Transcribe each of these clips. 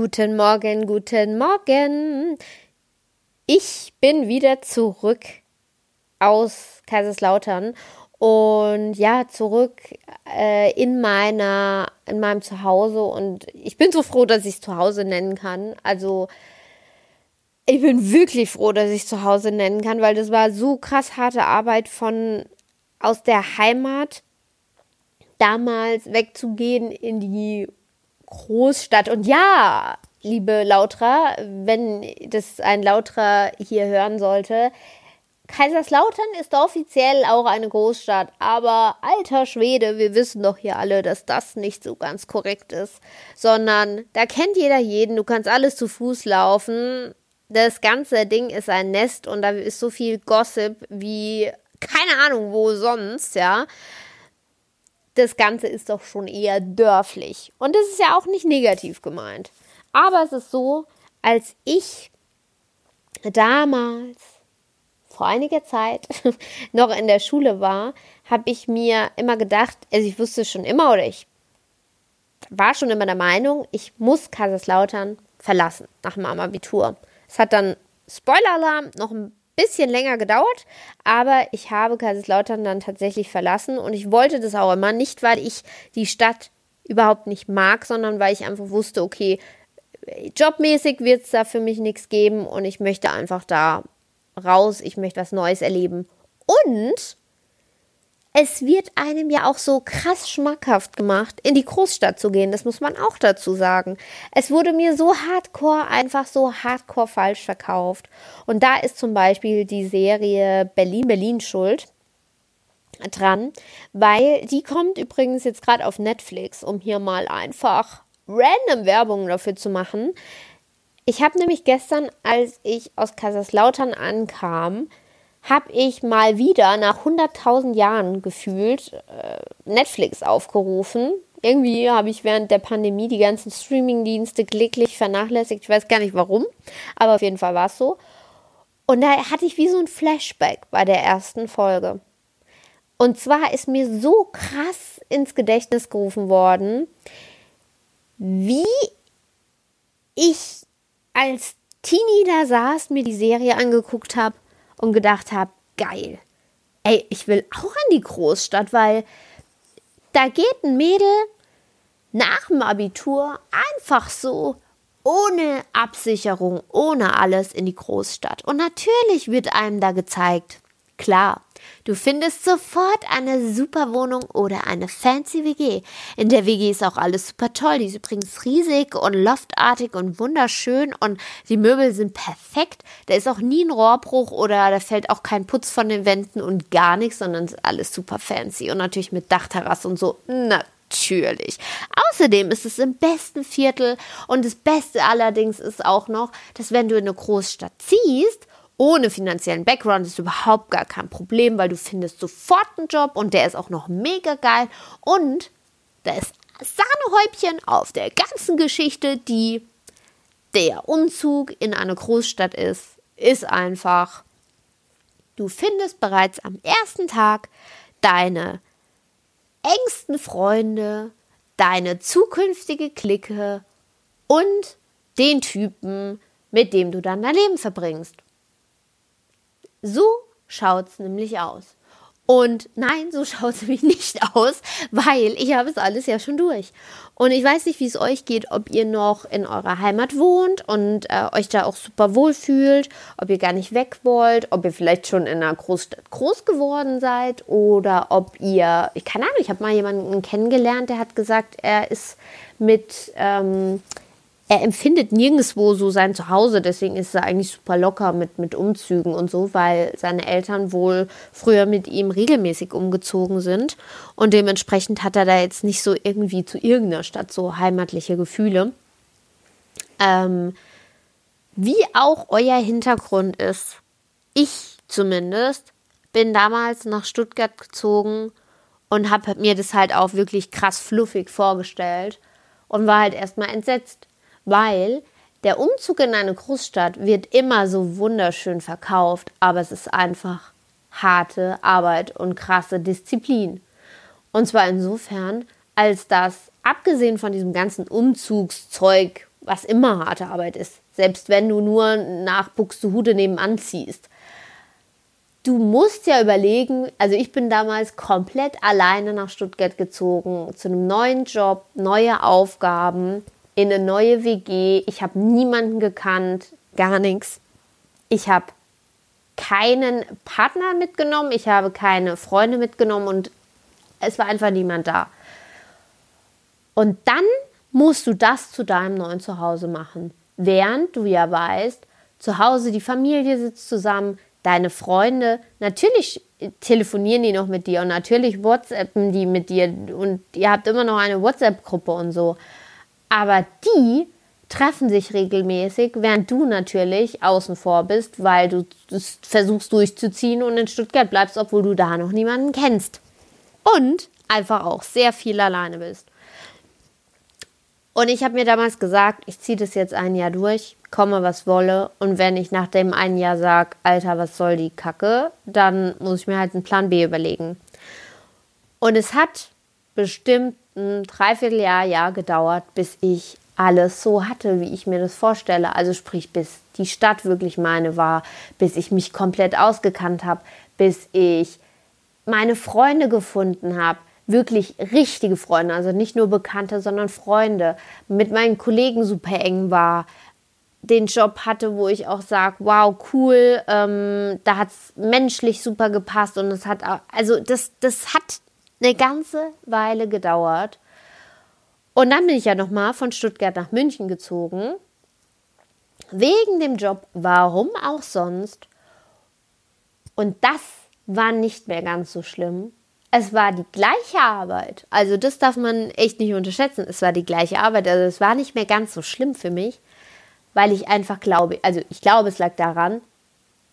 Guten Morgen, guten Morgen. Ich bin wieder zurück aus Kaiserslautern und ja, zurück äh, in meiner, in meinem Zuhause und ich bin so froh, dass ich es Zuhause nennen kann. Also, ich bin wirklich froh, dass ich es Zuhause nennen kann, weil das war so krass harte Arbeit von aus der Heimat damals wegzugehen in die Großstadt. Und ja, liebe Lautra, wenn das ein Lautra hier hören sollte, Kaiserslautern ist offiziell auch eine Großstadt, aber alter Schwede, wir wissen doch hier alle, dass das nicht so ganz korrekt ist, sondern da kennt jeder jeden, du kannst alles zu Fuß laufen. Das ganze Ding ist ein Nest und da ist so viel Gossip wie keine Ahnung wo sonst, ja das Ganze ist doch schon eher dörflich. Und das ist ja auch nicht negativ gemeint. Aber es ist so, als ich damals vor einiger Zeit noch in der Schule war, habe ich mir immer gedacht, also ich wusste schon immer oder ich war schon immer der Meinung, ich muss Kaiserslautern verlassen nach meinem Abitur. Es hat dann Spoiler-Alarm noch ein bisschen länger gedauert, aber ich habe Kaiserslautern dann tatsächlich verlassen und ich wollte das auch immer nicht, weil ich die Stadt überhaupt nicht mag, sondern weil ich einfach wusste, okay, jobmäßig wird es da für mich nichts geben und ich möchte einfach da raus, ich möchte was Neues erleben. Und es wird einem ja auch so krass schmackhaft gemacht, in die Großstadt zu gehen. Das muss man auch dazu sagen. Es wurde mir so hardcore, einfach so hardcore falsch verkauft. Und da ist zum Beispiel die Serie Berlin, Berlin schuld dran, weil die kommt übrigens jetzt gerade auf Netflix, um hier mal einfach random Werbung dafür zu machen. Ich habe nämlich gestern, als ich aus Kaiserslautern ankam, habe ich mal wieder nach 100.000 Jahren gefühlt äh, Netflix aufgerufen. Irgendwie habe ich während der Pandemie die ganzen Streaming-Dienste kläglich vernachlässigt. Ich weiß gar nicht warum, aber auf jeden Fall war es so. Und da hatte ich wie so ein Flashback bei der ersten Folge. Und zwar ist mir so krass ins Gedächtnis gerufen worden, wie ich als Teenie da saß, mir die Serie angeguckt habe und gedacht habe, geil. Ey, ich will auch in die Großstadt, weil da geht ein Mädel nach dem Abitur einfach so ohne Absicherung, ohne alles in die Großstadt. Und natürlich wird einem da gezeigt, klar, Du findest sofort eine super Wohnung oder eine fancy WG. In der WG ist auch alles super toll. Die ist übrigens riesig und loftartig und wunderschön und die Möbel sind perfekt. Da ist auch nie ein Rohrbruch oder da fällt auch kein Putz von den Wänden und gar nichts, sondern ist alles super fancy und natürlich mit Dachterrasse und so. Natürlich. Außerdem ist es im besten Viertel und das Beste allerdings ist auch noch, dass wenn du in eine Großstadt ziehst, ohne finanziellen Background ist überhaupt gar kein Problem, weil du findest sofort einen Job und der ist auch noch mega geil und da ist Sahnehäubchen auf der ganzen Geschichte, die der Umzug in eine Großstadt ist, ist einfach, du findest bereits am ersten Tag deine engsten Freunde, deine zukünftige Clique und den Typen, mit dem du dann dein Leben verbringst. So schaut es nämlich aus. Und nein, so schaut es nämlich nicht aus, weil ich habe es alles ja schon durch. Und ich weiß nicht, wie es euch geht, ob ihr noch in eurer Heimat wohnt und äh, euch da auch super wohl fühlt, ob ihr gar nicht weg wollt, ob ihr vielleicht schon in einer Großstadt groß geworden seid oder ob ihr, ich keine Ahnung, ich habe mal jemanden kennengelernt, der hat gesagt, er ist mit ähm, er empfindet nirgendwo so sein Zuhause, deswegen ist er eigentlich super locker mit, mit Umzügen und so, weil seine Eltern wohl früher mit ihm regelmäßig umgezogen sind und dementsprechend hat er da jetzt nicht so irgendwie zu irgendeiner Stadt so heimatliche Gefühle. Ähm, wie auch euer Hintergrund ist, ich zumindest bin damals nach Stuttgart gezogen und habe mir das halt auch wirklich krass fluffig vorgestellt und war halt erstmal entsetzt weil der Umzug in eine Großstadt wird immer so wunderschön verkauft, aber es ist einfach harte Arbeit und krasse Disziplin. Und zwar insofern, als dass, abgesehen von diesem ganzen Umzugszeug, was immer harte Arbeit ist, selbst wenn du nur nach Buxtehude nebenan ziehst. Du musst ja überlegen, also ich bin damals komplett alleine nach Stuttgart gezogen, zu einem neuen Job, neue Aufgaben, in eine neue WG. Ich habe niemanden gekannt, gar nichts. Ich habe keinen Partner mitgenommen, ich habe keine Freunde mitgenommen und es war einfach niemand da. Und dann musst du das zu deinem neuen Zuhause machen. Während du ja weißt, zu Hause die Familie sitzt zusammen, deine Freunde, natürlich telefonieren die noch mit dir und natürlich WhatsAppen die mit dir und ihr habt immer noch eine WhatsApp-Gruppe und so. Aber die treffen sich regelmäßig, während du natürlich außen vor bist, weil du versuchst durchzuziehen und in Stuttgart bleibst, obwohl du da noch niemanden kennst. Und einfach auch sehr viel alleine bist. Und ich habe mir damals gesagt, ich ziehe das jetzt ein Jahr durch, komme was wolle. Und wenn ich nach dem einen Jahr sage, Alter, was soll die Kacke, dann muss ich mir halt einen Plan B überlegen. Und es hat bestimmt ein Dreivierteljahr, Jahr gedauert, bis ich alles so hatte, wie ich mir das vorstelle. Also sprich, bis die Stadt wirklich meine war, bis ich mich komplett ausgekannt habe, bis ich meine Freunde gefunden habe, wirklich richtige Freunde, also nicht nur Bekannte, sondern Freunde, mit meinen Kollegen super eng war, den Job hatte, wo ich auch sage, wow, cool, ähm, da hat es menschlich super gepasst und es hat, also das, das hat eine ganze Weile gedauert. Und dann bin ich ja nochmal von Stuttgart nach München gezogen. Wegen dem Job, warum auch sonst. Und das war nicht mehr ganz so schlimm. Es war die gleiche Arbeit. Also das darf man echt nicht unterschätzen. Es war die gleiche Arbeit. Also es war nicht mehr ganz so schlimm für mich, weil ich einfach glaube, also ich glaube, es lag daran,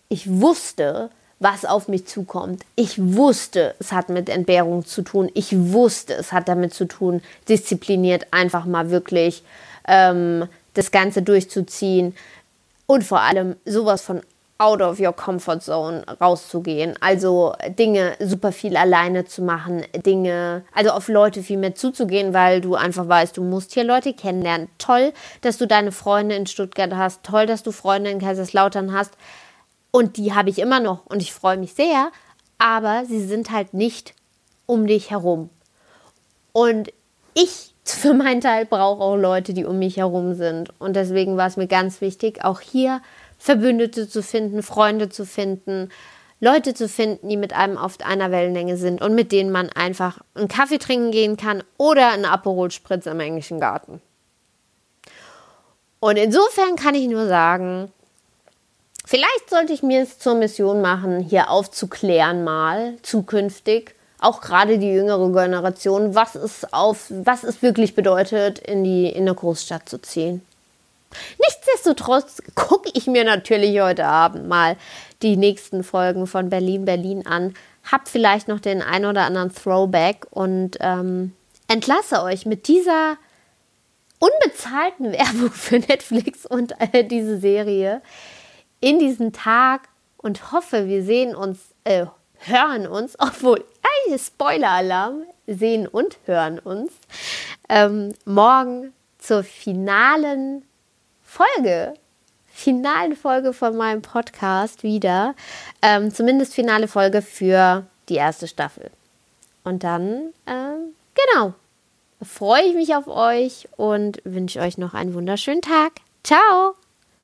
ich wusste, was auf mich zukommt. Ich wusste, es hat mit Entbehrung zu tun. Ich wusste, es hat damit zu tun, diszipliniert einfach mal wirklich ähm, das Ganze durchzuziehen und vor allem sowas von out of your comfort zone rauszugehen. Also Dinge super viel alleine zu machen, Dinge, also auf Leute viel mehr zuzugehen, weil du einfach weißt, du musst hier Leute kennenlernen. Toll, dass du deine Freunde in Stuttgart hast. Toll, dass du Freunde in Kaiserslautern hast. Und die habe ich immer noch und ich freue mich sehr, aber sie sind halt nicht um dich herum. Und ich für meinen Teil brauche auch Leute, die um mich herum sind. Und deswegen war es mir ganz wichtig, auch hier Verbündete zu finden, Freunde zu finden, Leute zu finden, die mit einem auf einer Wellenlänge sind und mit denen man einfach einen Kaffee trinken gehen kann oder einen Aperol Spritz im englischen Garten. Und insofern kann ich nur sagen, Vielleicht sollte ich mir es zur Mission machen, hier aufzuklären mal zukünftig, auch gerade die jüngere Generation, was es auf, was es wirklich bedeutet, in die in eine Großstadt zu ziehen. Nichtsdestotrotz gucke ich mir natürlich heute Abend mal die nächsten Folgen von Berlin Berlin an, hab vielleicht noch den ein oder anderen Throwback und ähm, entlasse euch mit dieser unbezahlten Werbung für Netflix und äh, diese Serie in diesen Tag und hoffe, wir sehen uns, äh, hören uns, obwohl, äh, Spoiler-Alarm, sehen und hören uns ähm, morgen zur finalen Folge, finalen Folge von meinem Podcast wieder. Ähm, zumindest finale Folge für die erste Staffel. Und dann, ähm, genau, freue ich mich auf euch und wünsche euch noch einen wunderschönen Tag. Ciao!